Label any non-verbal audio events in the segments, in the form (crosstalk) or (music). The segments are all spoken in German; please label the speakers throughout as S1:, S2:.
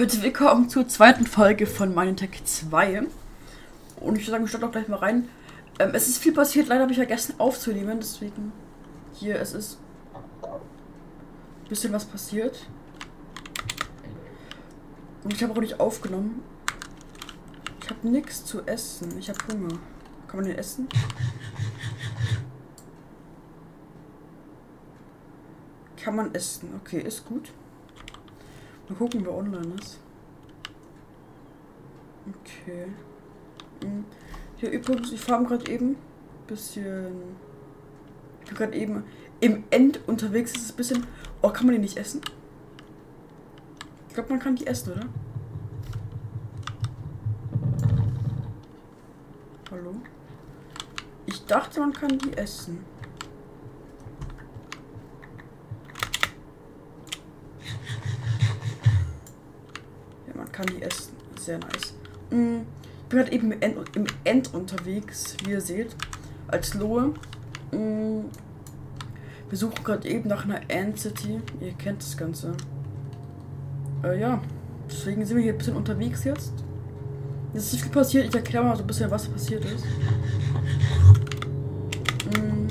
S1: Heute willkommen zur zweiten Folge von Minetech 2. Und ich würde sagen, wir starten auch gleich mal rein. Ähm, es ist viel passiert, leider habe ich vergessen aufzunehmen, deswegen hier, es ist ein bisschen was passiert. Und ich habe auch nicht aufgenommen. Ich habe nichts zu essen. Ich habe Hunger. Kann man den essen? (laughs) Kann man essen. Okay, ist gut. Mal gucken, wer online ist. Okay. Hm. Hier übrigens, ich fahre gerade eben bisschen. Ich bin gerade eben im End unterwegs. Ist es ein bisschen. Oh, kann man die nicht essen? Ich glaube, man kann die essen, oder? Hallo? Ich dachte, man kann die essen. Kann die essen. Sehr nice. Mm, Ich bin halt eben im End, unterwegs, wie ihr seht. Als Lohe. Mm, Wir suchen gerade eben nach einer End City. Ihr kennt das Ganze. Äh, ja. Deswegen sind wir hier ein bisschen unterwegs jetzt. Es ist nicht viel passiert. Ich erkläre mal so ein bisschen, was passiert ist. Mm.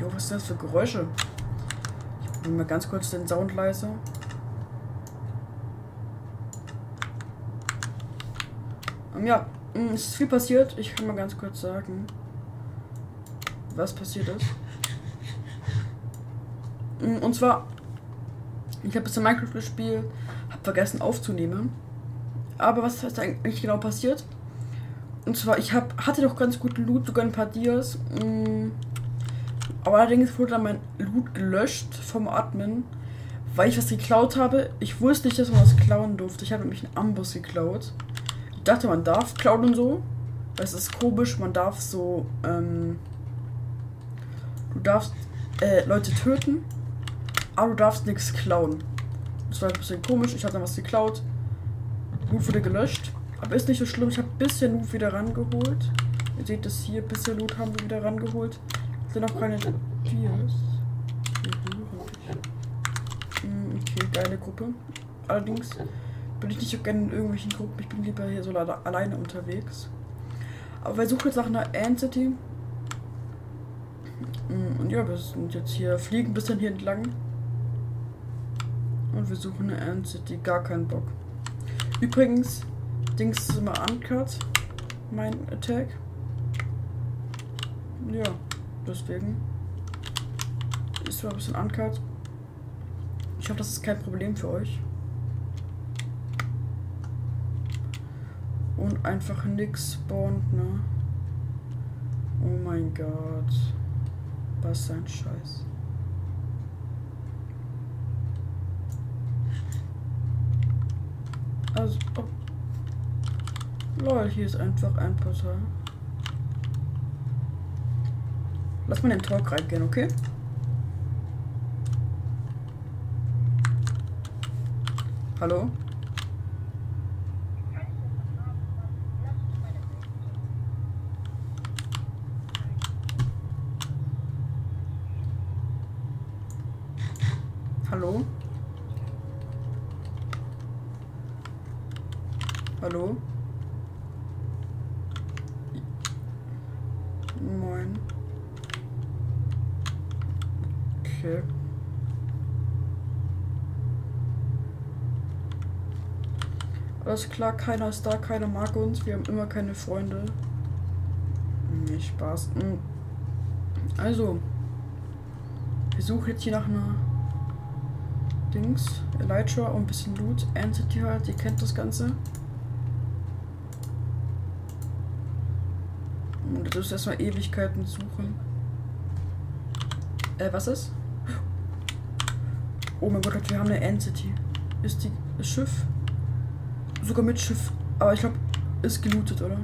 S1: Jo, was sind das für Geräusche? Ich mache mal ganz kurz den Sound leise. Ähm, ja, mm, es ist viel passiert. Ich kann mal ganz kurz sagen, was passiert ist. Mm, Und zwar, ich habe bisschen Minecraft gespielt, habe vergessen aufzunehmen. Aber was ist eigentlich genau passiert? Und zwar, ich hab, hatte doch ganz guten Loot, sogar ein paar Dias. Aber allerdings wurde dann mein Loot gelöscht vom Admin, weil ich was geklaut habe. Ich wusste nicht, dass man was klauen durfte. Ich habe nämlich einen Amboss geklaut. Ich dachte, man darf klauen und so. Das ist komisch, man darf so, ähm, du darfst äh, Leute töten, aber du darfst nichts klauen. Das war ein bisschen komisch. Ich habe dann was geklaut. Loot wurde gelöscht. Aber ist nicht so schlimm. Ich habe ein bisschen Loot wieder rangeholt. Ihr seht das hier. Ein bisschen Loot haben wir wieder rangeholt. Sind noch keine Dias. Hm, Okay, geile Gruppe. Allerdings bin ich nicht so gerne in irgendwelchen Gruppen. Ich bin lieber hier so alle- alleine unterwegs. Aber wir suchen jetzt nach einer Entity. Hm, Und ja, wir sind jetzt hier, fliegen ein bisschen hier entlang. Und wir suchen eine Entity. Gar keinen Bock. Übrigens, Dings ist immer uncut. Mein Attack. Ja, deswegen. Ist zwar ein bisschen uncut. Ich hoffe, das ist kein Problem für euch. Und einfach nix spawnt, ne? Oh mein Gott. Was ein Scheiß. Also, oh. Lol, hier ist einfach ein Portal. Lass mal den Talk reingehen, okay? Hallo? Hallo? Hallo? Moin. Okay. Alles klar, keiner ist da, keiner mag uns. Wir haben immer keine Freunde. Nee, Spaß. Hm. Also, wir suchen jetzt hier nach einer Dings, Elytra und ein bisschen Loot. Entity halt, ihr kennt das Ganze. Und das ist erstmal Ewigkeiten suchen. Äh, was ist? Oh mein Gott, wir haben eine Entity. Ist die das Schiff? Sogar mit Schiff. Aber ich glaube, ist gelootet, oder?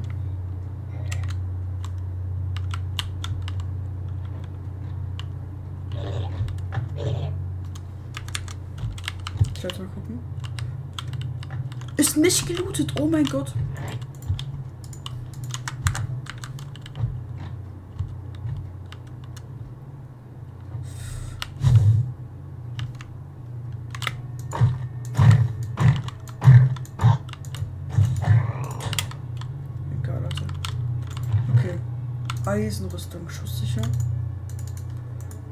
S1: Ich werde mal gucken. Ist nicht gelootet, oh mein Gott. Eisenrüstung, schusssicher.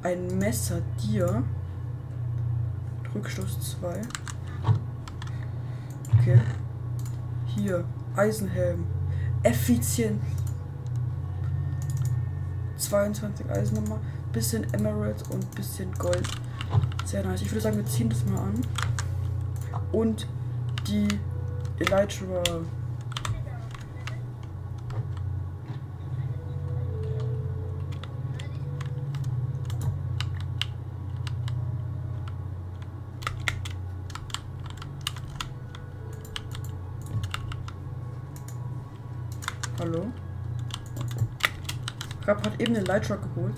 S1: Ein Messer dir. Rückstoß 2. Okay. Hier, Eisenhelm. Effizient. 22 Eisen nochmal. Bisschen Emerald und bisschen Gold. Sehr nice. Ich würde sagen, wir ziehen das mal an. Und die Elytra. Hallo? Rapp hat eben den Lighttruck geholt.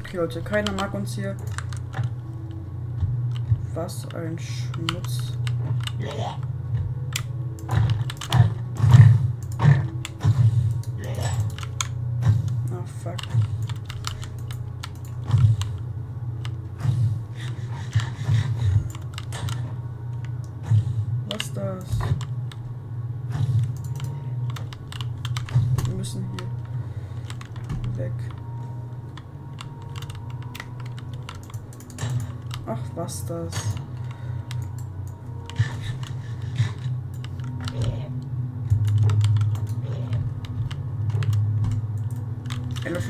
S1: Okay, Leute, keiner mag uns hier. Was ein Schmutz.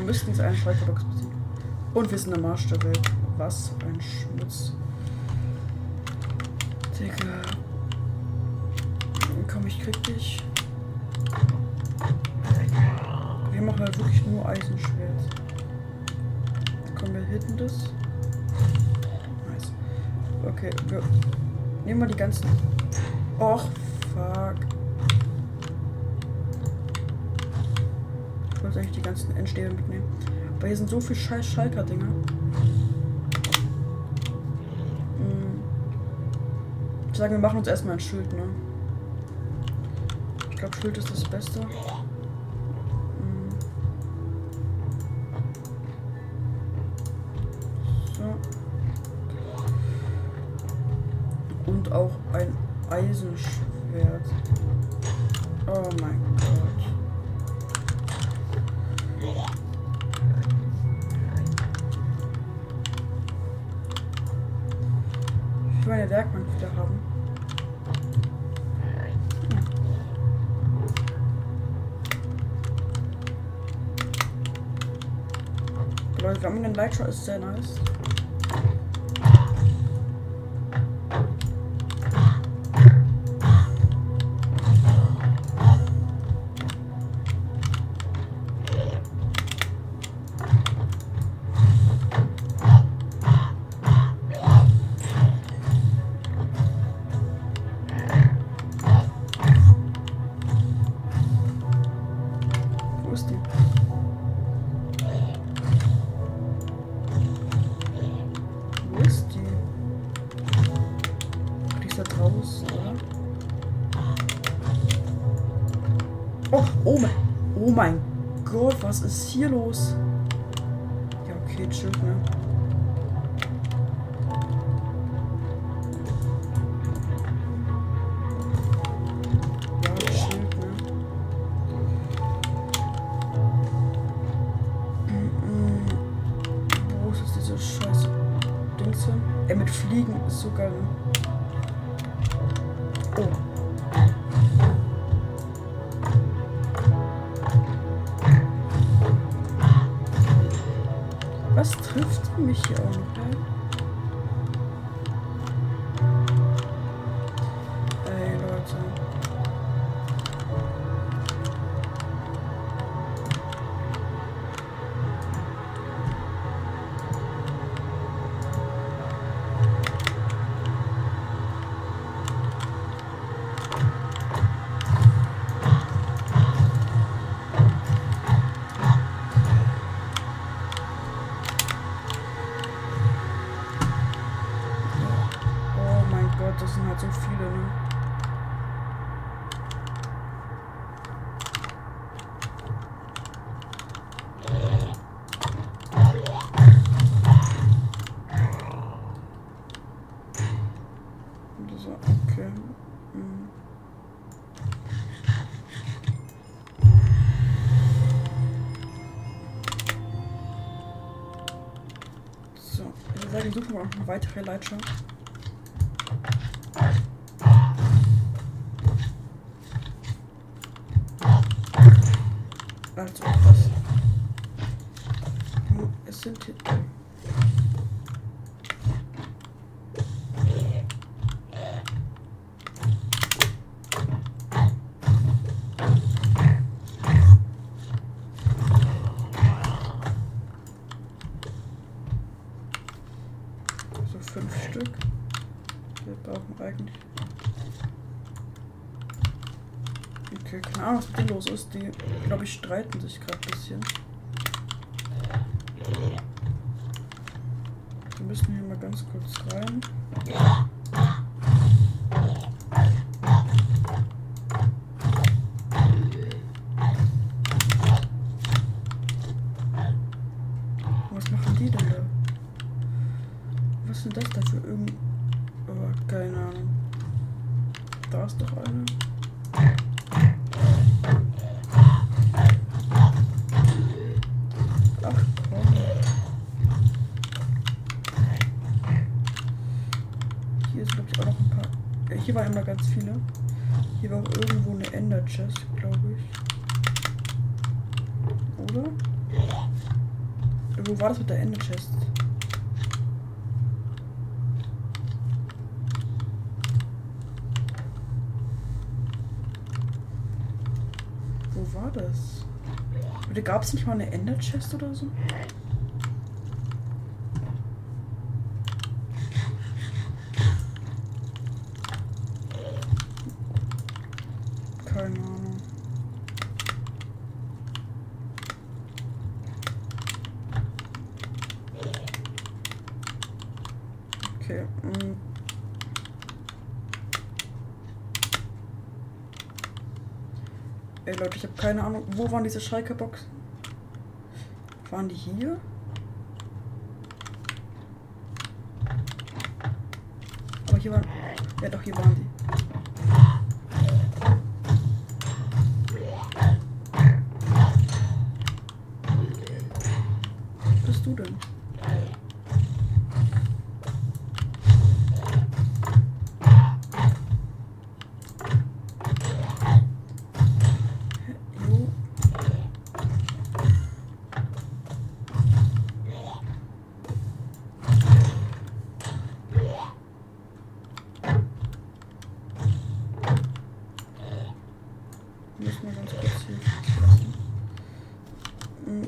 S1: Müssten jetzt einen Schalterbox besiegen. Und wir sind am Marsch der Welt. Was ein Schmutz. Digga. Komm, ich krieg dich. Wir machen halt wirklich nur Eisenschwert. Komm, wir hitten das. Nice. Okay, wir nehmen mal die ganzen. Och, fuck. Eigentlich die ganzen Endstäbe mitnehmen. Aber hier sind so viele scheiß Schalker-Dinger. Hm. Ich sage, wir machen uns erstmal ein Schild, ne? Ich glaube, Schild ist das Beste. Wir haben den Lightshow, ist sehr nice. Was ist hier los? Ja, okay, chill, ne? Okay. Hm. So, ich würde sagen, suchen wir noch eine weitere Leiter. Also, was? Es sind hier. So fünf Stück. Wir brauchen eigentlich. Okay, keine Ahnung, was mit denen los ist. Die, glaube ich, streiten sich gerade ein bisschen. Wir müssen hier mal ganz kurz rein. Was machen die denn da? Was ist denn das da für irgend... Oh, keine Ahnung. Da ist doch eine. Ach komm. Hier ist glaube ich auch noch ein paar. Äh, Hier waren immer ganz viele. Hier war auch irgendwo Chest, glaube ich. Oder? Wo war das mit der Ender Chest? Wo war das? Oder gab es nicht mal eine Ender Chest oder so? Keine Ahnung. Okay. mm. Ey Leute, ich habe keine Ahnung. Wo waren diese Schalker-Boxen? Waren die hier? Aber hier waren. Ja doch, hier waren die. Was bist du denn? Jo. Müssen wir ganz kurz hier lassen. Mm.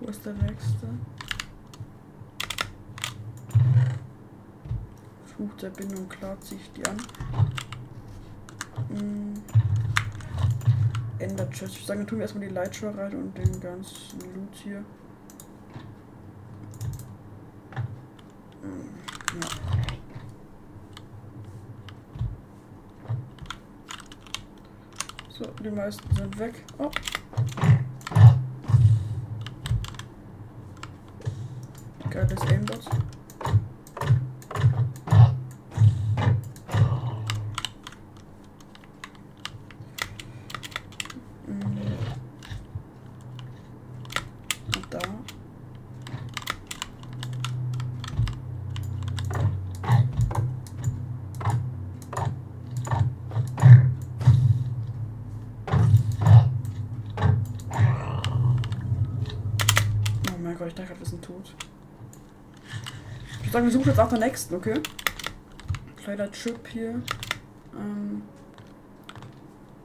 S1: Wo ist der nächste? Fluch der Bindung, klar ziehe ich die an. Mm. Ender Chest. Ich dann tun wir erstmal die Lightshow rein und den ganzen Loot hier. Mm, Ja. So, die meisten sind weg. Oh. Geiles Aimbot. Mm. Und da. Oh mein Gott, ich dachte gerade, wir sind tot. Suchen jetzt auch den nächsten, okay? Kleiner Trip hier. Ähm,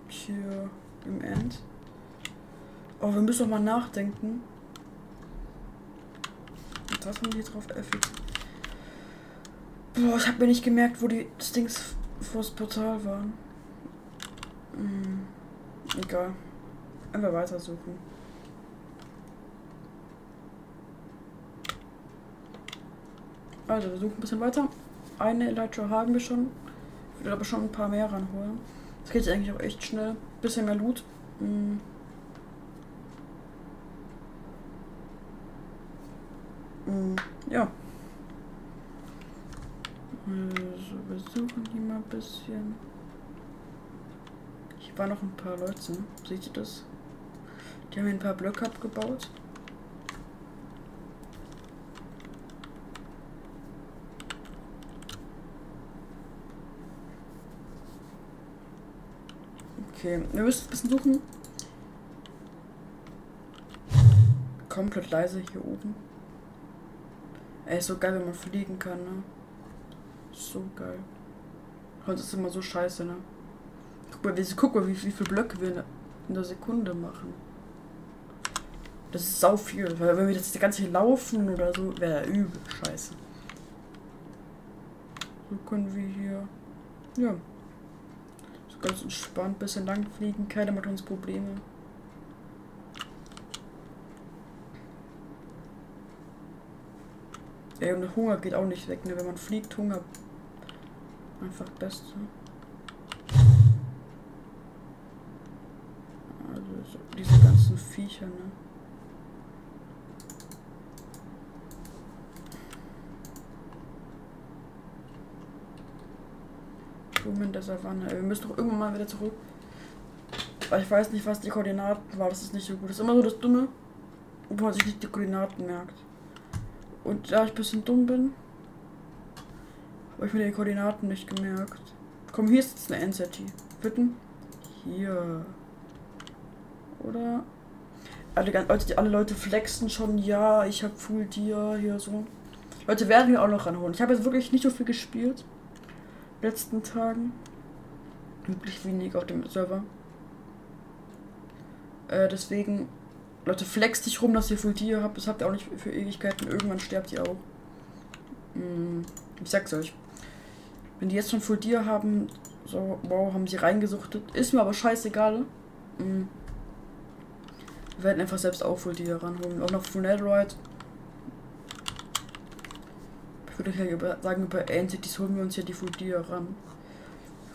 S1: hier im End. Oh, wir müssen doch mal nachdenken. Und was haben die drauf? FX. Boah, ich habe mir nicht gemerkt, wo die das Dings vor das Portal waren. Hm, egal. Einfach weitersuchen. Also, wir suchen ein bisschen weiter. eine Elytra haben wir schon. Ich würde aber schon ein paar mehr ranholen. Das geht eigentlich auch echt schnell. Bisschen mehr Loot. Hm. Hm, ja. Also, wir suchen hier mal ein bisschen. Hier waren noch ein paar Leute. Seht ihr das? Die haben hier ein paar Blöcke abgebaut. Okay, wir müssen ein bisschen suchen. Komplett leise hier oben. Ey, ist so geil, wenn man fliegen kann, ne? So geil. Heute ist immer so scheiße, ne? Guck mal, wie, guck mal, wie, wie viele Blöcke wir in der Sekunde machen. Das ist sau viel. Weil wenn wir die ganze Zeit laufen oder so, wäre übel scheiße. So können wir hier. Ja. Ganz entspannt bisschen lang fliegen. Keiner macht uns Probleme. Ey, und Hunger geht auch nicht weg, ne? Wenn man fliegt, Hunger. Einfach Beste. Also so diese ganzen Viecher, ne? Blumen der Savanne. Wir müssen doch irgendwann mal wieder zurück. Weil ich weiß nicht, was die Koordinaten waren. Das ist nicht so gut. Das ist immer so das Dumme, wo man sich nicht die Koordinaten merkt. Und da ich ein bisschen dumm bin, habe ich mir die Koordinaten nicht gemerkt. Komm, hier ist jetzt eine NZT. Bitten? Hier. Oder? Alle, Leute, alle Leute flexen schon, ja, ich habe Full Dia hier so. Leute werden wir auch noch ranholen. Ich habe jetzt wirklich nicht so viel gespielt. Letzten Tagen. Wirklich wenig auf dem Server. Äh, deswegen Leute, flext dich rum, dass ihr Full Tier habt. Das habt ihr auch nicht für Ewigkeiten. Irgendwann sterbt ihr auch. Hm, ich sag's euch. Wenn die jetzt schon Full Tier haben, so, wow, haben sie reingesuchtet. Ist mir aber scheißegal. Hm. Wir werden einfach selbst auch Full Tier ranholen. Auch noch Full Netherite. Ich würde ja über, sagen, über Entities holen wir uns hier die Full Tier ran.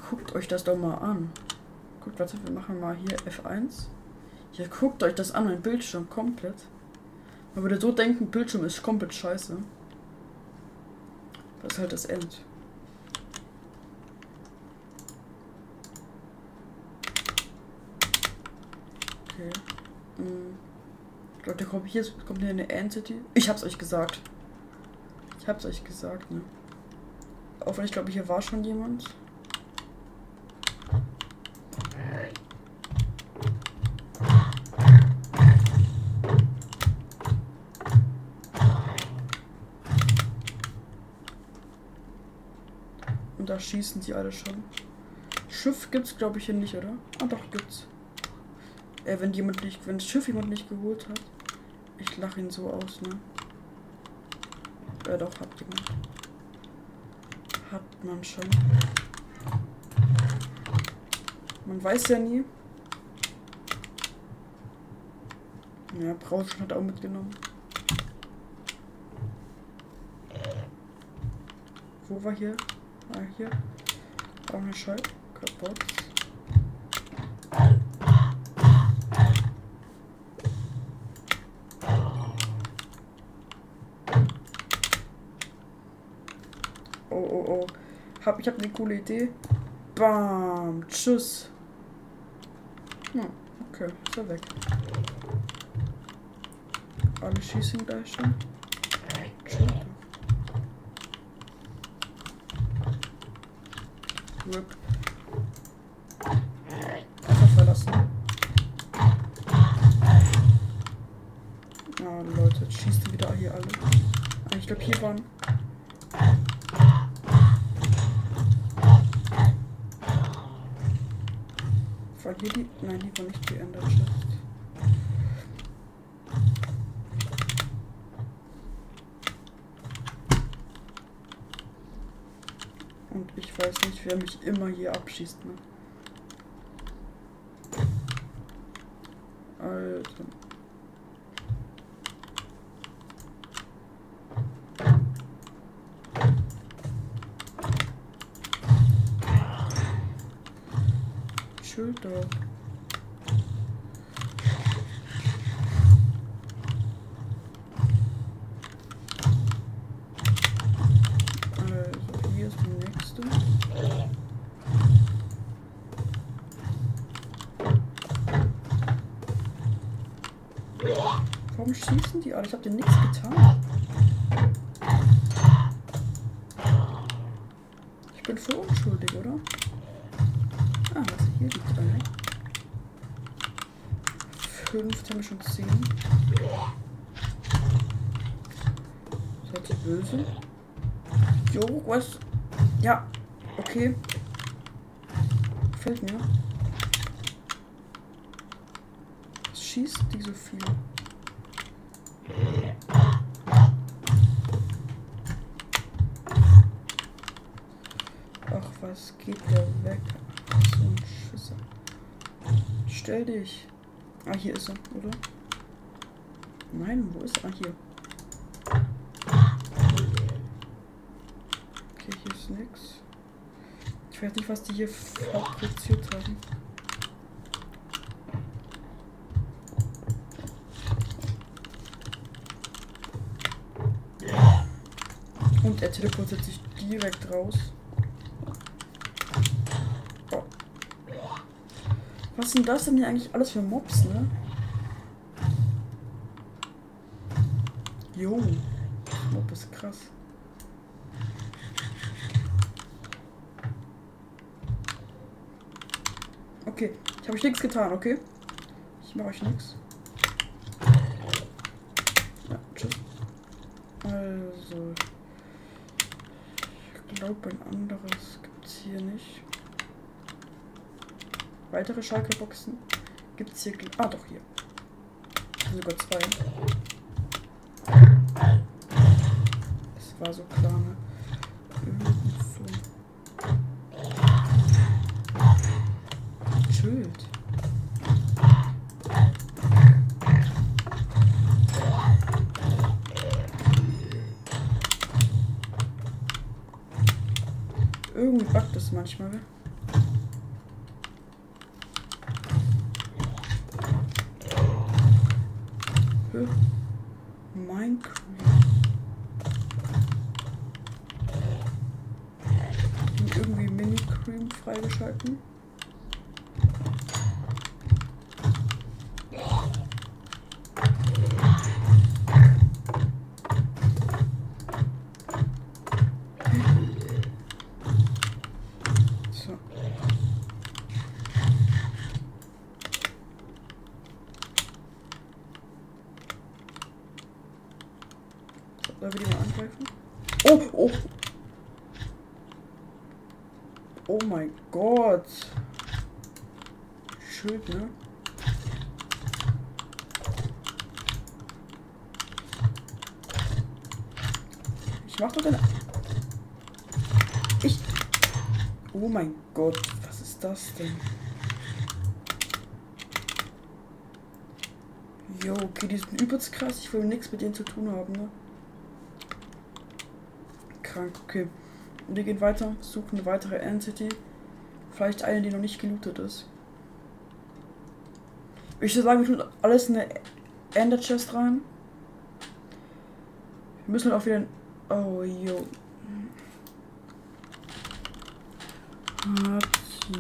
S1: Guckt euch das doch mal an. Guckt, warte, wir machen mal hier F1. Ja, guckt euch das an, mein Bildschirm komplett. Man würde so denken, Bildschirm ist komplett scheiße. Das ist halt das End. Okay. Hm. Leute, kommt hier kommt hier eine Entity. Ich hab's euch gesagt. Ich hab's euch gesagt, ne? Auch wenn ich glaube, hier war schon jemand. da schießen sie alle schon. Schiff gibt's, glaube ich, hier nicht, oder? Ah, doch, gibt's. Äh, wenn jemand nicht, wenn das Schiff jemand nicht geholt hat. Ich lache ihn so aus, ne? Ja, doch, hat jemand. Hat man schon. Man weiß ja nie. Ja, Brauschen hat auch mitgenommen. Wo war hier? Ah, hier. Auch eine Scheibe kaputt. Oh, oh, oh. Hab, ich habe eine coole Idee. Bam. Tschüss. Hm, okay, ist er weg. Alle schießen gleich schon. Tschüss. Rip. Einfach verlassen. Ah, Leute, jetzt schießt die wieder hier alle. Ah, ich glaube, hier waren. Hier. Nein, die war nicht die Ender Chest. Und ich weiß nicht, wer mich immer hier abschießt, ne? Alter. Schild da. Also, hier ist die nächste. Warum schießen die alle? Ich hab dir nichts getan. Ich bin voll unschuldig, oder? Ah, was? Hier liegt eine. Fünf, haben wir schon zehn. Seid ihr böse? Jo, was? Ja, okay. Gefällt mir. Was schießt die so viel? Ach, was geht der weg? So ein Schisser. Stell dich. Ah, hier ist er, oder? Nein, wo ist er? Ah, hier. Okay, hier ist nix. Ich weiß nicht, was die hier fabriziert haben. Und er teleportiert sich direkt raus. Was sind das denn hier eigentlich alles für Mobs, ne? Jo. Mob ist krass. Okay, ich habe euch nichts getan, okay? Ich mache euch nichts. Ja, tschüss. Also. Ich glaube, ein anderes gibt es hier nicht. Weitere Schalke-Boxen gibt es hier. Ah, doch, hier. Sogar zwei. Das war so klar, ne? So. Schild. Irgendwie buggt es manchmal. gell? Hä? Minecraft. Und irgendwie Mini-Cream freigeschalten. So. Sollen wir die mal angreifen? Oh, oh. Oh mein Gott. Schild, ne? Ich mach doch deine... Ich... Oh mein Gott, was ist das denn? Jo, okay, die sind übelst krass. Ich will nichts mit denen zu tun haben, ne? Krank, okay. Und wir gehen weiter, suchen eine weitere Entity. Vielleicht eine, die noch nicht gelootet ist. Ich würde sagen, wir tun alles in eine Ender Chest rein. Wir müssen auch wieder. Oh, jo. Hat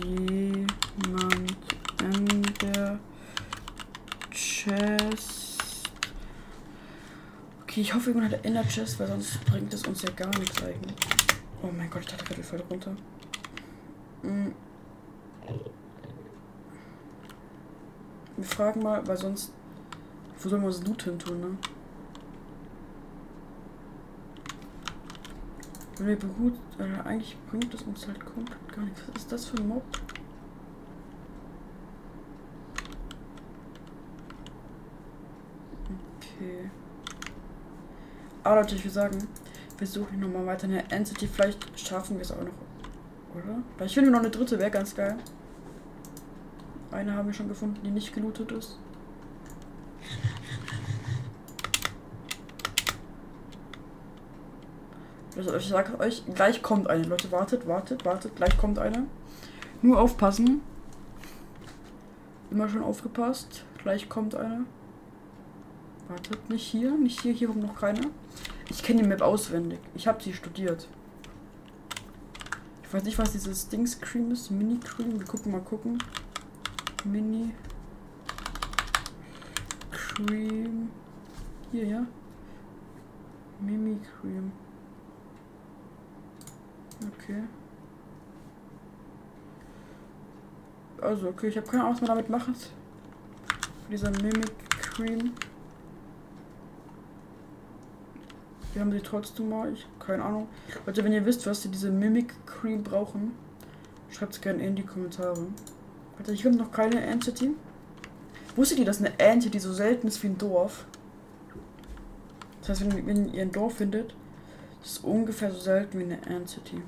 S1: jemand Ender Chest? Okay, ich hoffe, jemand hat eine Ender Chest, weil sonst bringt es uns ja gar nichts eigentlich. Oh mein Gott, ich dachte gerade, wir fallen runter. Mm. Wir fragen mal, weil sonst. Wo sollen wir uns Loot hin tun, ne? Wenn wir beruht. Äh, eigentlich bringt es uns halt komplett gar nichts. Was ist das für ein Mob? Okay. Aber Leute, ich würde sagen, wir suchen nochmal weiter eine Entity. Vielleicht schaffen wir es auch noch. Oder? Vielleicht finden wir noch eine dritte, wäre ganz geil. Eine haben wir schon gefunden, die nicht gelootet ist. Ich sage euch, gleich kommt eine. Leute, wartet, wartet, wartet, gleich kommt eine. Nur aufpassen. Immer schon aufgepasst. Gleich kommt eine. Wartet, nicht hier, nicht hier, hier kommt noch keine. Ich kenne die Map auswendig. Ich habe sie studiert. Ich weiß nicht, was dieses Dings Cream ist. Mini Cream. Wir gucken mal gucken. Mini Cream. Hier, ja. Mimi Cream. Okay. Also, okay, ich habe keine Ahnung, was man damit macht. Dieser Mimic Cream. Wir haben sie trotzdem mal. Ich keine Ahnung. Leute, wenn ihr wisst, was sie diese Mimic Cream brauchen, schreibt es gerne in die Kommentare. Warte, ich habe noch keine Entity. Wusstet ihr, dass eine Entity so selten ist wie ein Dorf? Das heißt, wenn, wenn ihr ein Dorf findet, ist es ungefähr so selten wie eine Entity.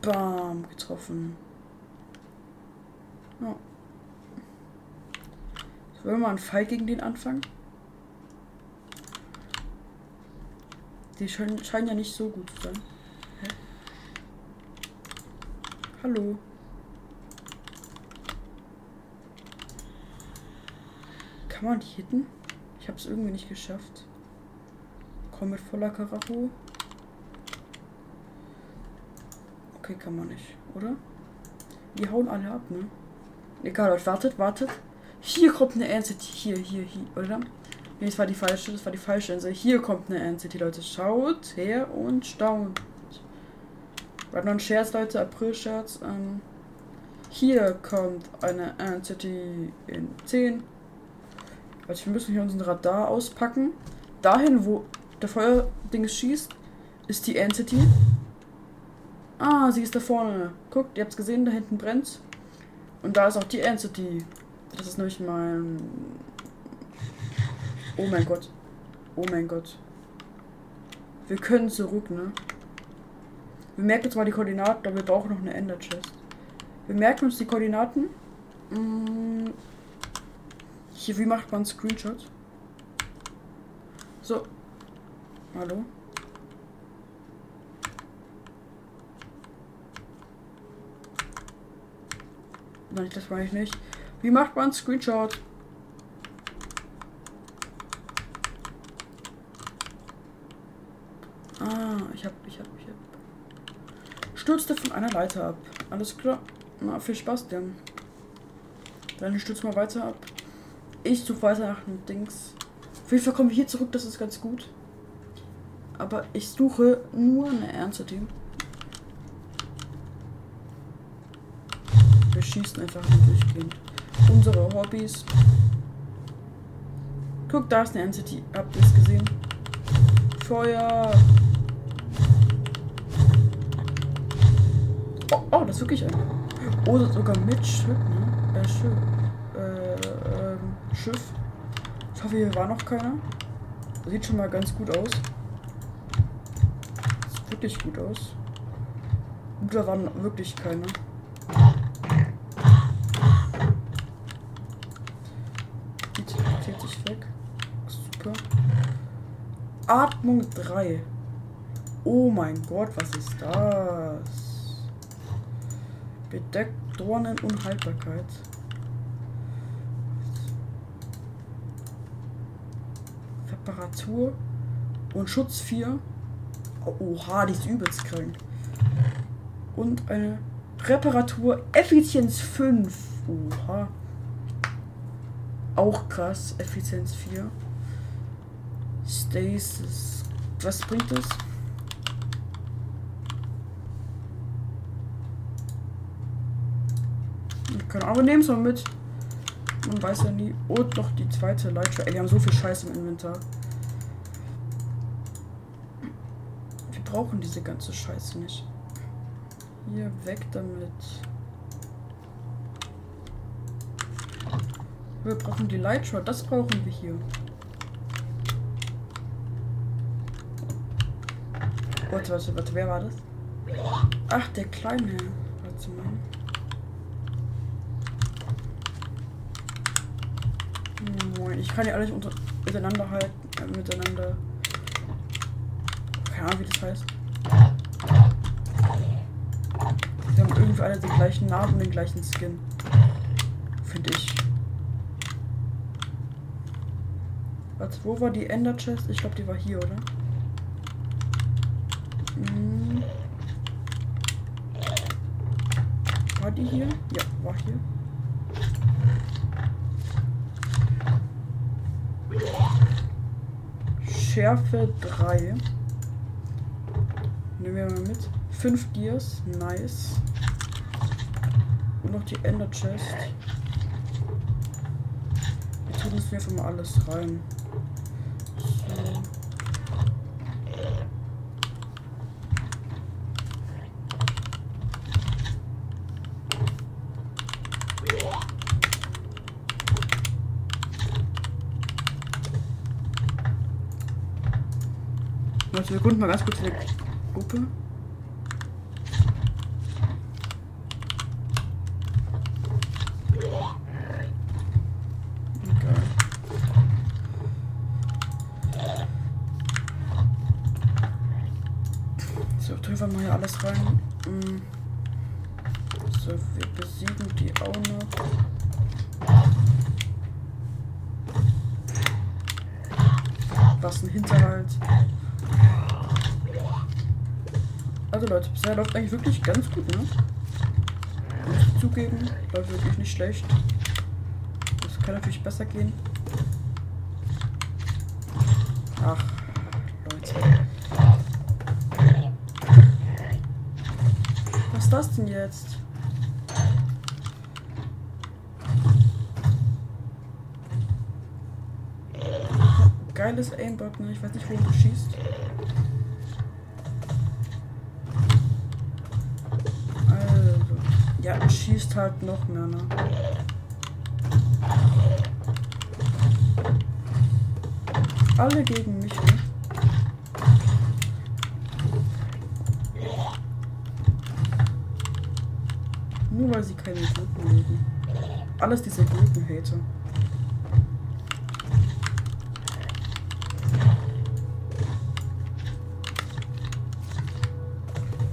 S1: Bam, getroffen. Ja. Wollen wir mal einen Fight gegen den anfangen? Die scheinen, scheinen ja nicht so gut zu sein. Hä? Hallo. Kann man die hitten? Ich habe es irgendwie nicht geschafft. Komm mit voller Karacho. Okay, kann man nicht, oder? Die hauen alle ab, ne? Egal, Leute, wartet, wartet. Hier kommt eine Entity. Hier, hier, hier, oder? Nee, das war die falsche, das war die falsche Insel. Hier kommt eine Entity, Leute. Schaut her und staunt. War noch ein Scherz, Leute, April-Scherz. Ähm, hier kommt eine Entity in 10. Also wir müssen hier unseren Radar auspacken. Dahin, wo der Feuerding schießt, ist die Entity. Ah, sie ist da vorne. Guckt, ihr habt es gesehen, da hinten brennt. Und da ist auch die Entity. Das ist nämlich mein Oh mein Gott. Oh mein Gott. Wir können zurück, ne? Wir merken uns mal die Koordinaten, aber wir brauchen noch eine Ender Chest. Wir merken uns die Koordinaten. Hm. Hier, wie macht man einen Screenshot? So. Hallo? Nein, das meine ich nicht. Wie macht man Screenshot? Ah, ich hab, ich hab, ich hab. Stürzte von einer Leiter ab. Alles klar. Na, viel Spaß, denn. Dann stürzt mal weiter ab. Ich suche weiter nach einem Dings. Auf jeden Fall kommen wir hier zurück, das ist ganz gut. Aber ich suche nur eine ernste Team. Wir schießen einfach durchgehend. Unsere Hobbys. Guck, da ist eine Team. Habt ihr es gesehen? Feuer! Oh, das ist wirklich ein. Oder sogar mit Schiff, ne? Äh, Schiff. Schiff. Ich hoffe, hier war noch keiner. Sieht schon mal ganz gut aus. Sieht wirklich gut aus. Gut, da waren wirklich keine. Die zählt sich weg. Super. Atmung 3. Oh mein Gott, was ist das? Bedeckt Dornen Unhaltbarkeit. Reparatur und Schutz 4. Oha, die ist übelst krank. Und eine Reparatur Effizienz 5. Oha. Auch krass, Effizienz 4. Stasis. Was bringt das? Keine Ahnung, nehmen es mal mit. Man weiß ja nie. Und noch die zweite Leiter. Ey, wir haben so viel Scheiß im Inventar. Wir brauchen diese ganze Scheiße nicht. Hier, weg damit. Wir brauchen die Lightshot, das brauchen wir hier. Warte, warte, warte, wer war das? Ach, der Kleine. Warte mal. Ich kann die alle nicht unter, miteinander halten. Äh, miteinander. Keine Ahnung, wie das heißt. Wir haben irgendwie alle den gleichen Namen und den gleichen Skin. Finde ich. Warte, wo war die Ender Chest? Ich glaube, die war hier, oder? Hm. War die hier? Ja, war hier. Schärfe 3. Nehmen wir mal mit. 5 Gears. Nice. Und noch die Ender Chest. Wir tun uns einfach mal alles rein. 90 Sekunden mal ganz kurz in der Gruppe. Bisher läuft eigentlich wirklich ganz gut, ne? Muss ich zugeben, läuft wirklich nicht schlecht. Das kann natürlich besser gehen. Ach, Leute. Was ist das denn jetzt? Geiles Aimbot, ne? Ich weiß nicht, wo du schießt. Schießt halt noch mehr, ne? Alle gegen mich, ne? Nur weil sie keine Gurken mögen. Alles diese Gurken-Hater.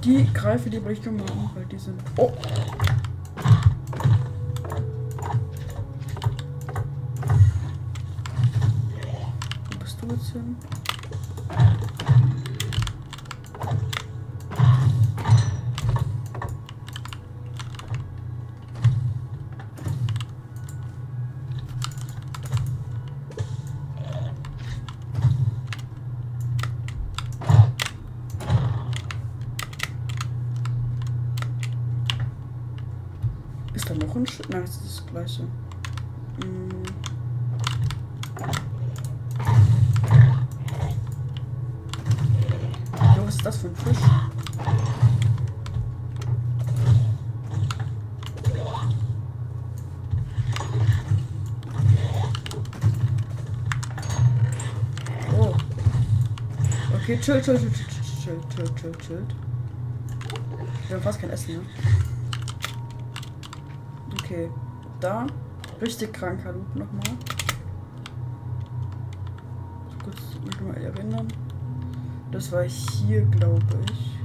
S1: Die greife lieber nicht an, weil die sind. Oh! Hin? Ist da noch ein Schild? Nein, das ist das gleiche. Mm. Jo, was ist das für ein Fisch? Oh. Okay, chill, chill, chill, chill, chill, chill, chill, chill. Wir haben fast kein Essen, ne? Okay, da. Richtig kranker Loot nochmal. So kurz mich mal erinnern. Das war hier, glaube ich.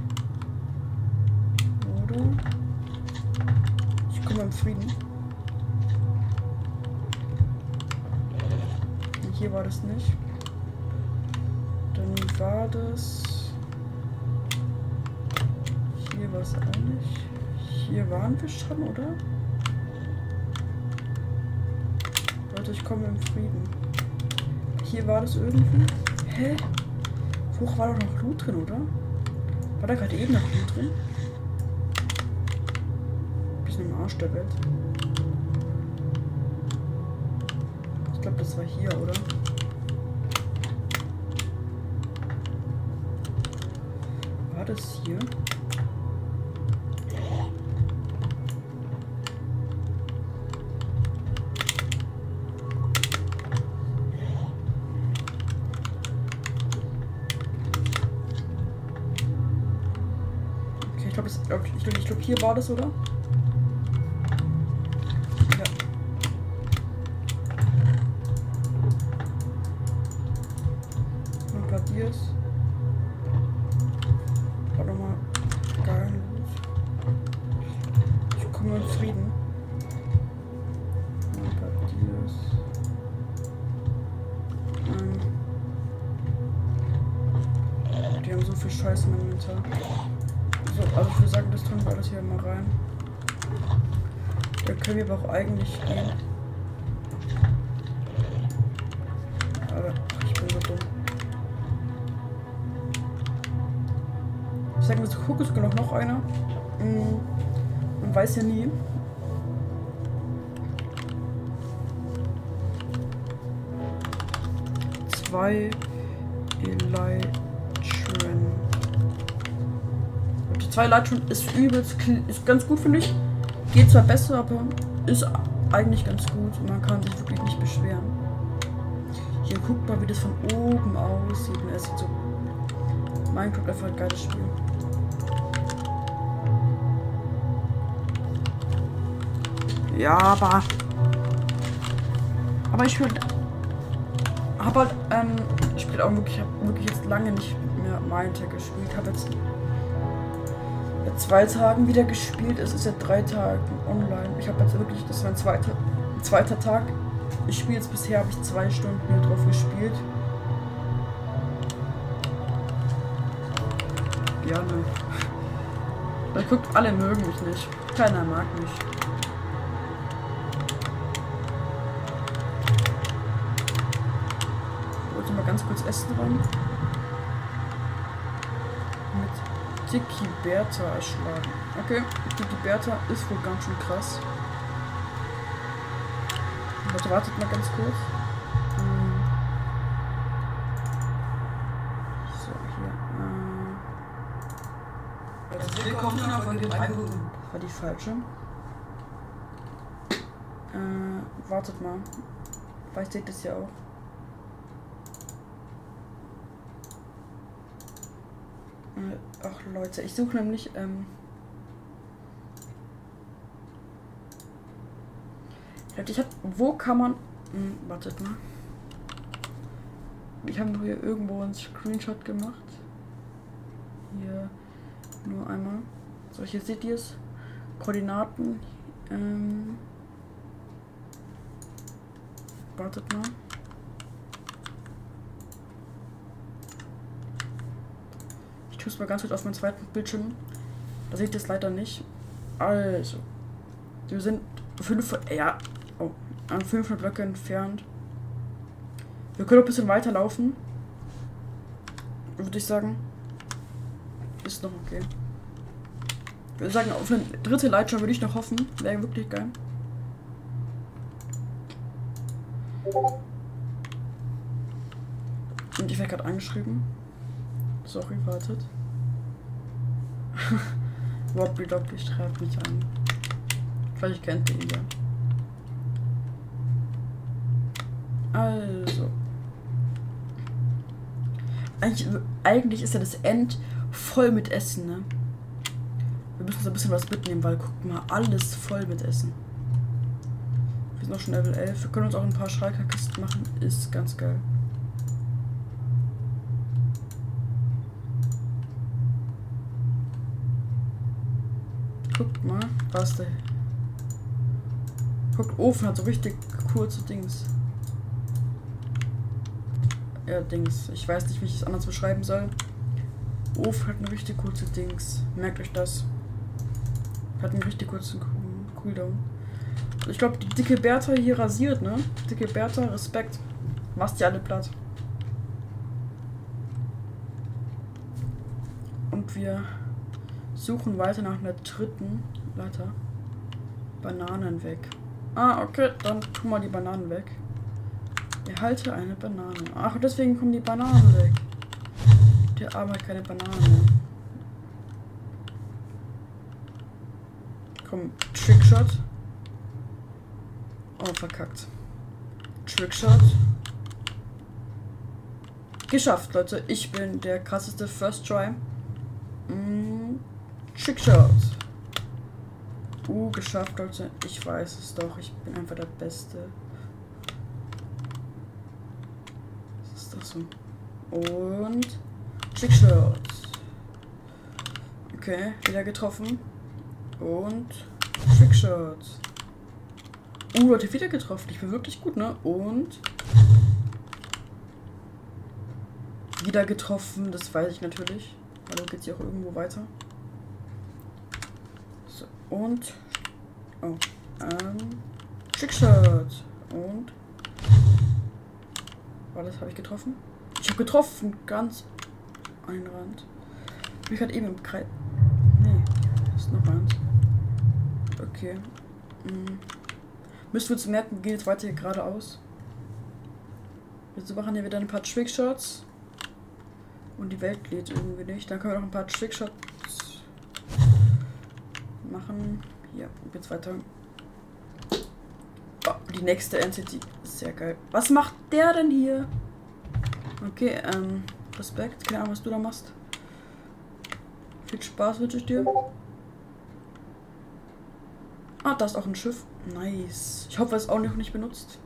S1: Oder? Ich komme im Frieden. Hier war das nicht. War das. Hier war es nicht. Hier waren wir schon, oder? Leute, ich komme im Frieden. Hier war das irgendwie. Hä? Hoch war doch noch Loot drin, oder? War da gerade eben noch Loot drin? Bisschen im Arsch der Welt. Ich glaube, das war hier, oder? Das hier? Okay, ich glaube, glaub, ich, glaub, ich glaub, hier war das, oder? Elytren ist übelst, ist ganz gut, finde ich. Geht zwar besser, aber ist eigentlich ganz gut. Man kann sich wirklich nicht beschweren. Hier guckt mal, wie das von oben aussieht. Es sieht so. Minecraft einfach ein geiles Spiel. Ja, aber. Aber ich würde. Aber halt, ähm, ich spiele auch wirklich, hab wirklich jetzt lange nicht mehr Minecraft gespielt. Ich habe jetzt zwei Tagen wieder gespielt. Es ist seit drei Tagen online. Ich habe jetzt wirklich, das ist mein zweiter, zweiter Tag. Ich spiele jetzt bisher, habe ich zwei Stunden drauf gespielt. Gerne. Weil guckt, alle mögen mich nicht. Keiner mag mich. ganz kurz Essen ran. Tiki Bertha erschlagen. Okay, Tiki Bertha ist wohl ganz schön krass. Leute, wartet mal ganz kurz. Hm. So, hier. Äh. Willkommen auf dem War die falsche? Äh, wartet mal. Vielleicht seht ihr das ja auch. Ach Leute, ich suche nämlich. Ähm Leute, ich hab. Wo kann man. Hm, wartet mal. Ich habe hier irgendwo einen Screenshot gemacht. Hier nur einmal. So, hier seht ihr es. Koordinaten. Ähm wartet mal. Es mal ganz kurz auf meinen zweiten Bildschirm. Da seht ihr es leider nicht. Also, wir sind fünf, ja, oh, an 500 Blöcke entfernt. Wir können ein bisschen weiterlaufen. Würde ich sagen. Ist noch okay. Ich würde sagen, auf eine dritte Leiter würde ich noch hoffen. Wäre wirklich geil. Und ich werde gerade angeschrieben. Sorry, wartet. Wobbly Dopply schreibt mich an. Vielleicht kennt ihr ihn ja. Also. Eigentlich, eigentlich ist ja das End voll mit Essen, ne? Wir müssen so ein bisschen was mitnehmen, weil guck mal, alles voll mit Essen. Wir sind noch schon Level 11. Wir können uns auch ein paar Schreikerkisten machen. Ist ganz geil. Guckt mal, was der. Guckt, Ofen hat so richtig kurze Dings. Ja, Dings. Ich weiß nicht, wie ich es anders beschreiben soll. Ofen hat eine richtig kurze Dings. Merkt euch das. Hat einen richtig kurzen Cooldown. Ich glaube, die dicke Bertha hier rasiert, ne? Dicke Bertha, Respekt. Machst die alle platt. Und wir Suchen weiter nach einer dritten Leiter. Bananen weg. Ah, okay, dann tun wir die Bananen weg. Erhalte eine Banane. Ach, deswegen kommen die Bananen weg. Der Arme hat keine Banane. Komm, Trickshot. Oh, verkackt. Trickshot. Geschafft, Leute. Ich bin der krasseste First Try. Mm. Trickshot. Uh, geschafft, Leute. Ich weiß es doch. Ich bin einfach der Beste. Was ist das so? Und Trickshot. Okay, wieder getroffen. Und Trickshot. Uh, Leute, wieder getroffen. Ich bin wirklich gut, ne? Und wieder getroffen, das weiß ich natürlich. Hallo, geht's hier auch irgendwo weiter? Und. Oh. Ähm. Schickshot. Und. War das, habe ich getroffen? Ich habe getroffen, ganz ein Rand. Mich hat eben im Kreis. Nee, ist noch eins. Okay. Hm. Müssen wir uns merken, wir gehen jetzt weiter hier geradeaus. Wir machen hier wieder ein paar Trickshots. Und die Welt lädt irgendwie nicht. Dann können wir noch ein paar Trickshots machen. Hier, geht's weiter. Oh, die nächste Entity. Sehr geil. Was macht der denn hier? Okay, ähm, Respekt. Keine Ahnung, was du da machst. Viel Spaß wünsche ich dir. Ah, da ist auch ein Schiff. Nice. Ich hoffe, es ist auch noch nicht benutzt.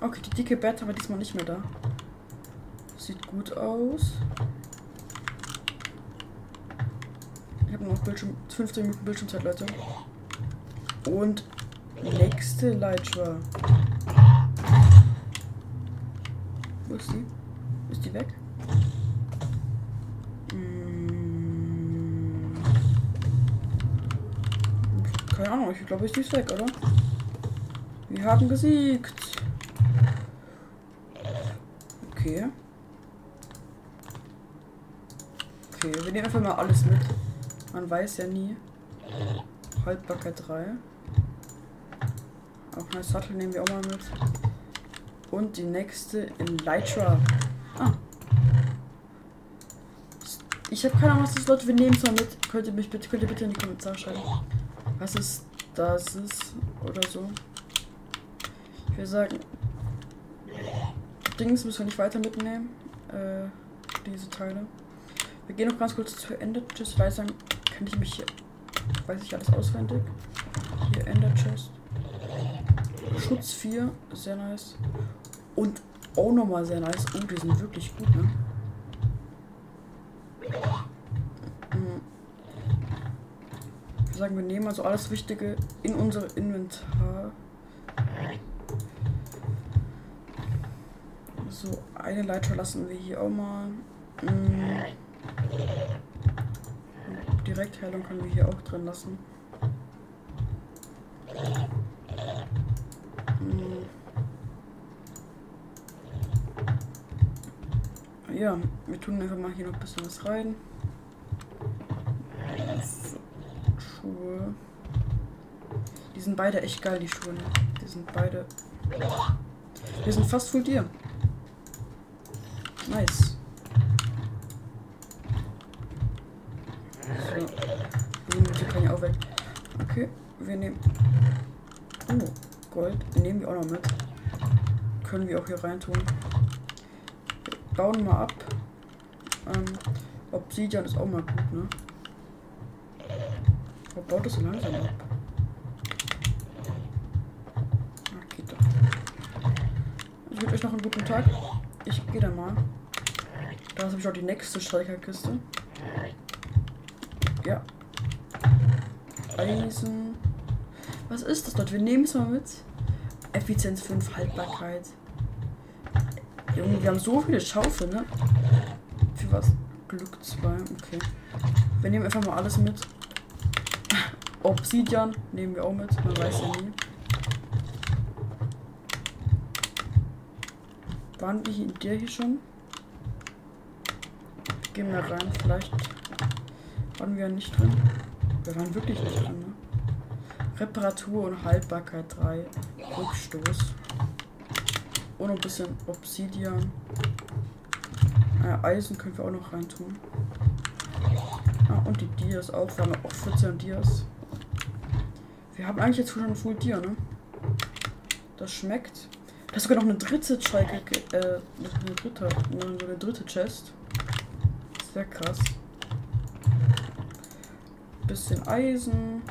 S1: Okay, die dicke Bett haben wir diesmal nicht mehr da. Sieht gut aus. Habe noch Bildschirm, 15 Minuten Bildschirmzeit, Leute. Und nächste Leitschwa. Wo ist die? Ist die weg? Hm. Keine Ahnung, ich glaube, die ist weg, oder? Wir haben gesiegt. Okay. Okay, wir nehmen einfach mal alles mit. Man weiß ja nie. Haltbarkeit 3. Auch eine Sattel nehmen wir auch mal mit. Und die nächste Elytra. Ah. Ich habe keine Ahnung, was das Leute. Wir nehmen mal mit. Könnt ihr mich bitte, könnt ihr bitte in die Kommentare schreiben, was es das ist oder so. Ich will sagen, Dings müssen wir nicht weiter mitnehmen. Äh, diese Teile. Wir gehen noch ganz kurz zu Ender Chest. Weil kann ich mich hier. Weiß ich alles auswendig. Hier Ender Chest. Schutz 4, sehr nice. Und auch nochmal sehr nice. Oh, die sind wirklich gut, ne? Mhm. Sagen, wir nehmen also alles Wichtige in unser Inventar. So, eine Leiter lassen wir hier auch mal. Mhm. Direktheilung können wir hier auch drin lassen. Mhm. Ja, wir tun einfach mal hier noch ein bisschen was rein. Schuhe. Die sind beide echt geil, die Schuhe. Ne? Die sind beide. Wir sind fast full dir. Nice. Die Minute kann ich auch weg. Okay, wir nehmen. Oh, Gold. Nehmen wir auch noch mit. Können wir auch hier reintun. Wir bauen mal ab. Ähm, Obsidian ist auch mal gut, ne? Warum baut das so langsam ab? Ach, geht doch. Ich wünsche euch noch einen guten Tag. Ich gehe dann mal. Da habe ich auch die nächste Streicherkiste. Ja. Eisen. Was ist das dort? Wir nehmen es mal mit. Effizienz 5, Haltbarkeit. Junge, wir haben so viele Schaufeln, ne? Für was? Glück 2, okay. Wir nehmen einfach mal alles mit. Obsidian nehmen wir auch mit, man weiß ja nie. Waren wir in der hier schon? Gehen wir rein, vielleicht waren wir nicht drin. Wir waren wirklich nicht drin, ne? Reparatur und Haltbarkeit 3. Rückstoß. Und ein bisschen Obsidian. Ah, Eisen können wir auch noch reintun. Ah, und die Dias auch. Wir haben auch 14 Dias. Wir haben eigentlich jetzt schon Full Dia, ne? Das schmeckt. Da ist sogar noch eine dritte Schalke, äh, eine dritte, eine dritte Chest. Sehr krass. Bisschen Eisen.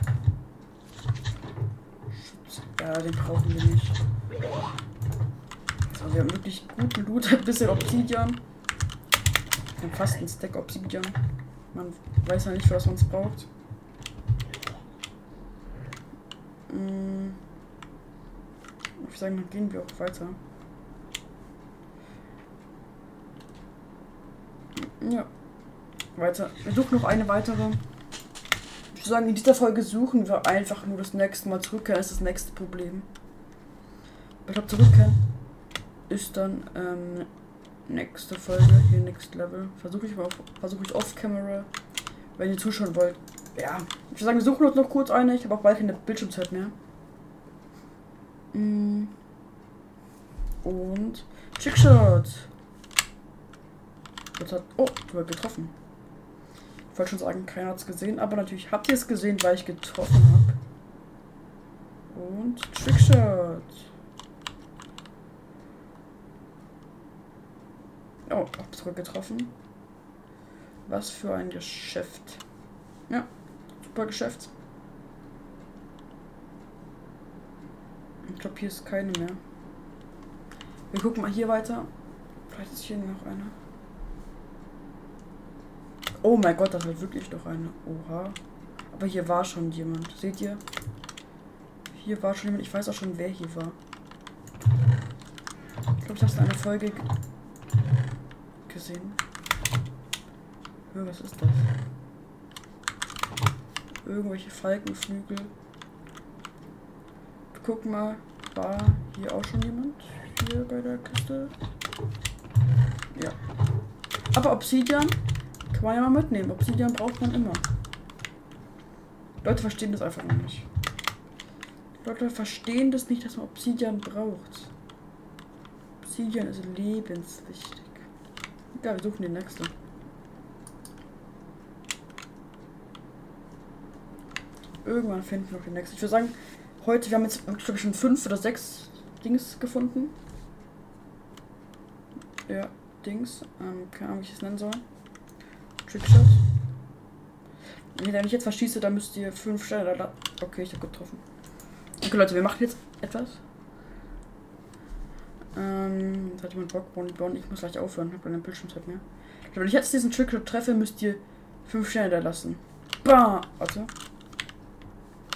S1: Ja, den brauchen wir nicht. So, wir haben wirklich guten Loot. (laughs) Ein bisschen Obsidian. Wir haben fast ein Stack Obsidian. Man weiß ja nicht, was man braucht. Hm. Ich würde sagen, dann gehen wir auch weiter. Ja. Weiter. Wir suchen noch eine weitere. Ich würde sagen, in dieser Folge suchen wir einfach nur das nächste Mal zurückkehren, ist das nächste Problem. Ich glaube, zurückkehren ist dann ähm, nächste Folge, hier Next Level. Versuche ich mal versuche ich off-camera, wenn ihr zuschauen wollt. Ja, ich würde sagen, wir suchen uns noch kurz eine. Ich habe auch bald keine Bildschirmzeit mehr. Mm. Und Trickshot. Das hat. Oh, du hast getroffen. Wollte schon sagen, keiner hat es gesehen, aber natürlich habt ihr es gesehen, weil ich getroffen habe. Und Trickshot. Oh, hab zurück getroffen. Was für ein Geschäft. Ja, super Geschäft. Ich glaube, hier ist keine mehr. Wir gucken mal hier weiter. Vielleicht ist hier noch eine. Oh mein Gott, das war wirklich noch eine. Oha. Aber hier war schon jemand. Seht ihr? Hier war schon jemand. Ich weiß auch schon, wer hier war. Ich glaube, ich habe eine Folge gesehen. Was ist das? Irgendwelche Falkenflügel. Guck mal, war hier auch schon jemand? Hier bei der Kiste? Ja. Aber Obsidian kann man ja mal mitnehmen. Obsidian braucht man immer. Leute verstehen das einfach noch nicht. Leute verstehen das nicht, dass man Obsidian braucht. Obsidian ist lebenswichtig. Ja, wir suchen den nächsten. Irgendwann finden wir noch den nächsten. Ich würde sagen, heute, wir haben jetzt, glaube ich, schon fünf oder sechs Dings gefunden. Ja, Dings. Ähm, keine Ahnung, wie ich es nennen soll. Trickshot. Wenn ich jetzt verschieße, dann müsst ihr fünf Sterne da. Okay, ich habe getroffen. Okay, Leute, wir machen jetzt etwas. Ähm, jetzt hat jemand Bock, Bonnie Bonnie. Ich muss gleich aufhören, habe keine Bildschirmzeit mehr. Wenn ich jetzt diesen Trickshot treffe, müsst ihr fünf Sterne da lassen. Bah! Warte.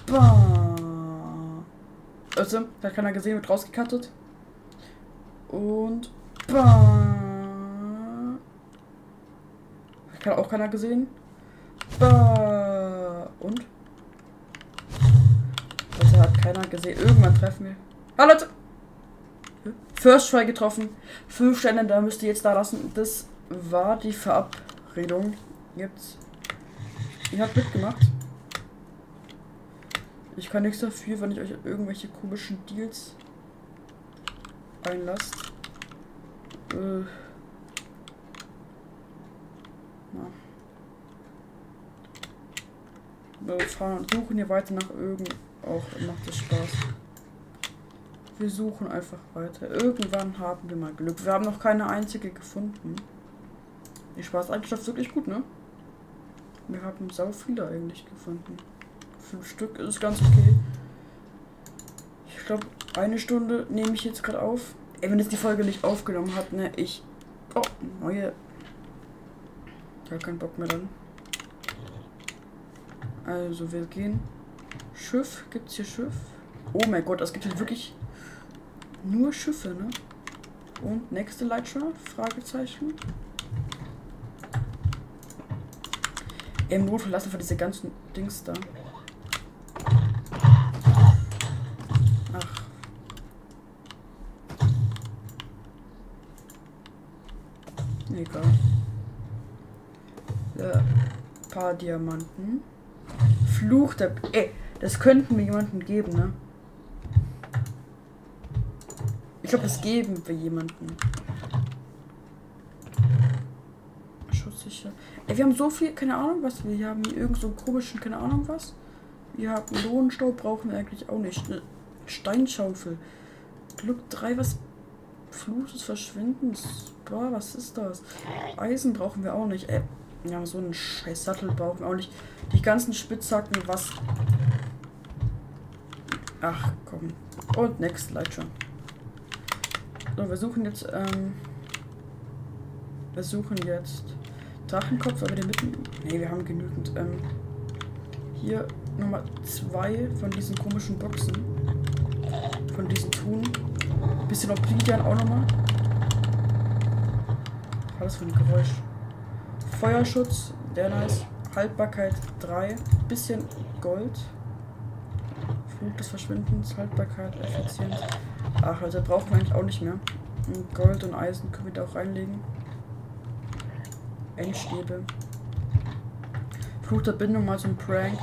S1: Bah! Also, da hat keiner gesehen, wird rausgekattet. Und. Bah! Hat auch keiner gesehen. Bah! Und? Also hat keiner gesehen. Irgendwann treffen wir. Ah, Leute! First Try getroffen. Fünf Sterne, da müsst ihr jetzt da lassen. Das war die Verabredung. Jetzt. Ihr habt mitgemacht. Ich kann nichts dafür, wenn ich euch irgendwelche komischen Deals einlasst. Äh. Wir fahren und suchen hier weiter nach irgend. Auch macht es Spaß. Wir suchen einfach weiter. Irgendwann haben wir mal Glück. Wir haben noch keine einzige gefunden. Die Spaßeigenschaft wirklich gut, ne? Wir haben sau viele eigentlich gefunden. Fünf Stück ist ganz okay. Ich glaube, eine Stunde nehme ich jetzt gerade auf. Ey, wenn es die Folge nicht aufgenommen hat, ne, ich. Oh, neue. Habe keinen Bock mehr dann. Also, wir gehen. Schiff. Gibt's hier Schiff? Oh mein Gott, es gibt hier wirklich nur Schiffe, ne? Und nächste Leitschar? Fragezeichen. Im Notfall lassen wir diese ganzen Dings da. Ach. Egal. Ja, paar Diamanten. Fluch der. Ey, das könnten wir jemanden geben, ne? Ich glaube, das geben wir jemanden. Schusssicher. Ey, wir haben so viel, keine Ahnung was. Wir haben hier irgend so einen komischen, keine Ahnung was. Wir haben Lohnstau, brauchen wir eigentlich auch nicht. Eine Steinschaufel. Glück 3, was? Fluch des Verschwindens. Boah, was ist das? Eisen brauchen wir auch nicht. Ey, ja, so einen scheiß Sattel brauchen wir auch nicht. Die ganzen Spitzhacken, was? Ach, komm. Und next, Light schon. So, wir suchen jetzt, ähm, wir suchen jetzt Drachenkopf, aber den mitten. Ne, wir haben genügend. Ähm, hier Nummer zwei von diesen komischen Boxen. Von diesen Tun. Bisschen Obsidian auch nochmal. Das für ein Geräusch? Feuerschutz, der nice. Haltbarkeit 3. Bisschen Gold. Flut des Verschwindens, Haltbarkeit, effizient. Ach, Leute, brauchen wir eigentlich auch nicht mehr. Und Gold und Eisen können wir da auch reinlegen. Endstäbe. Fluch der Bindung mal zum Prank.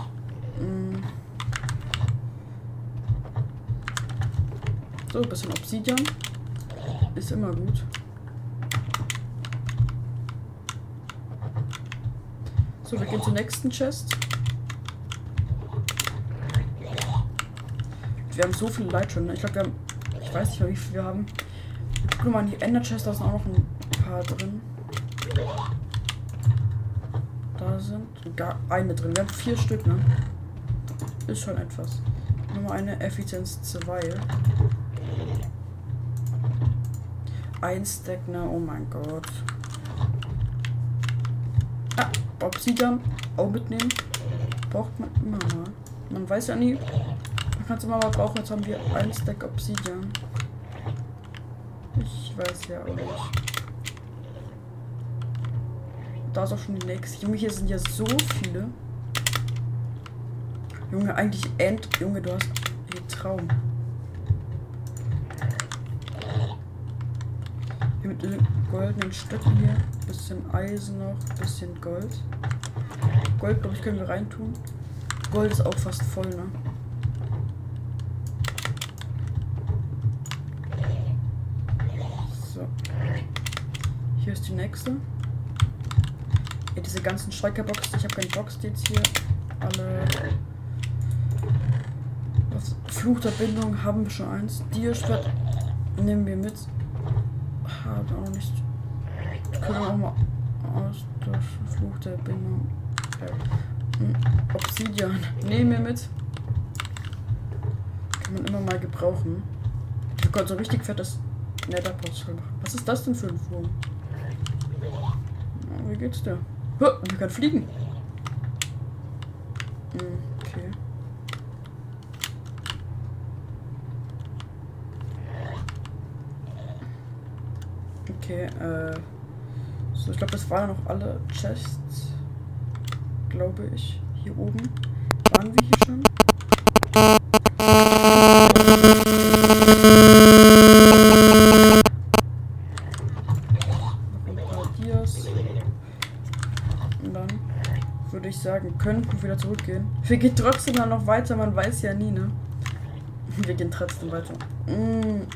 S1: Mm. So, ein bisschen Obsidian. Ist immer gut. So, wir gehen zur nächsten Chest. Wir haben so viel Light schon. Ne? Ich glaube, wir haben. Ich weiß nicht mehr, wie viel wir haben. Gucken mal die Ender Chest, da sind auch noch ein paar drin. Da sind gar eine drin. Wir haben vier Stück, ne? Ist schon etwas. Nummer eine Effizienz 2. Ein Stack, ne? Oh mein Gott. Ah, Obsidian auch mitnehmen. Braucht man immer mal. Man weiß ja nie. Man kann es immer mal brauchen. Jetzt haben wir ein Stack Obsidian. Ich weiß ja auch nicht. Da ist auch schon die nächste. Junge, hier sind ja so viele. Junge, eigentlich End. Junge, du hast. Ey, Traum. Goldenen Stöcken hier. Bisschen Eisen noch. Bisschen Gold. Gold, glaube ich, können wir reintun. Gold ist auch fast voll, ne? So. Hier ist die nächste. Ja, diese ganzen Strikerboxen. Ich habe keinen Box jetzt hier. Alle. Fluch der Bindung haben wir schon eins. Dierschwert nehmen wir mit. Haben auch nicht. Können wir auch mal austauschen. Fluch der Bindung. Hm, Obsidian. Nehmen wir mit. Kann man immer mal gebrauchen. Ich kann so richtig fettes Netherportal machen. Was ist das denn für ein Wurm? Wie geht's dir? Oh, der kann fliegen. Hm, okay. Okay, äh. So, ich glaube, das waren noch alle Chests. Glaube ich. Hier oben. Waren wir hier schon? Dann würde ich sagen, könnten wir wieder zurückgehen. Wir gehen trotzdem dann noch weiter, man weiß ja nie, ne? Wir gehen trotzdem weiter. Mm.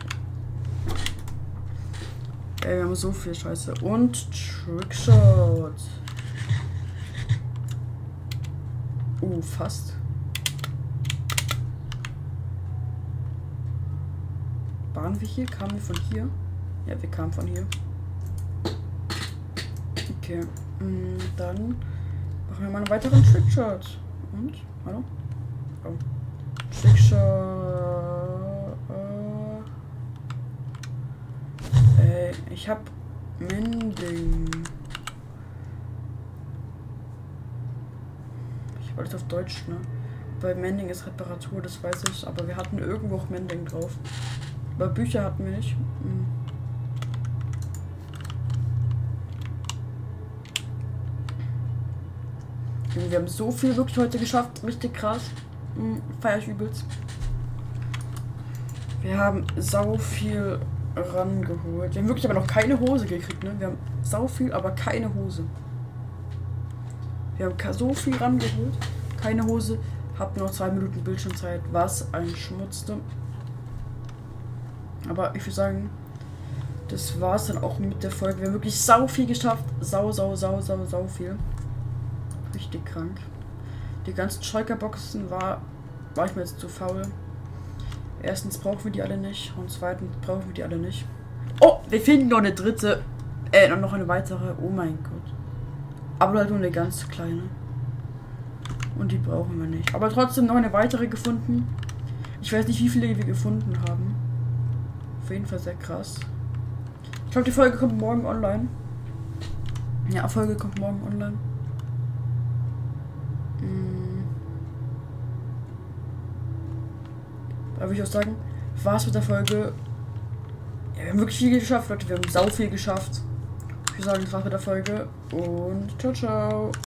S1: Ey, wir haben so viel Scheiße. Und Trickshot. Uh, fast. Waren wir hier? Kamen wir von hier? Ja, wir kamen von hier. Okay. mm, Dann machen wir mal einen weiteren Trickshot. Und? Hallo? Oh. Trickshot. Ich hab Mending. Ich wollte es auf Deutsch, ne? Bei Mending ist Reparatur, das weiß ich, aber wir hatten irgendwo auch Mending drauf. Aber Bücher hatten wir nicht. Hm. Wir haben so viel wirklich heute geschafft. Richtig krass. Hm, Feier ich übelst. Wir haben sau viel rangeholt. Wir haben wirklich aber noch keine Hose gekriegt, ne? Wir haben sau viel, aber keine Hose. Wir haben so viel rangeholt. Keine Hose. Hab noch zwei Minuten Bildschirmzeit. Was ein Schmutz. ne? Aber ich würde sagen, das war's dann auch mit der Folge. Wir haben wirklich sau viel geschafft. Sau, sau, sau, sau, sau viel. Richtig krank. Die ganzen Schalker-Boxen war, war ich mir jetzt zu faul. Erstens brauchen wir die alle nicht und zweitens brauchen wir die alle nicht. Oh, wir finden noch eine dritte, äh, noch eine weitere. Oh mein Gott. Aber halt nur eine ganz kleine. Und die brauchen wir nicht. Aber trotzdem noch eine weitere gefunden. Ich weiß nicht, wie viele wir gefunden haben. Auf jeden Fall sehr krass. Ich glaube, die Folge kommt morgen online. Ja, Folge kommt morgen online. Mm. Würde ich auch sagen, war's mit der Folge. Ja, wir haben wirklich viel geschafft, Leute. Wir haben sau viel geschafft. Ich würde sagen, das war's mit der Folge und ciao, ciao.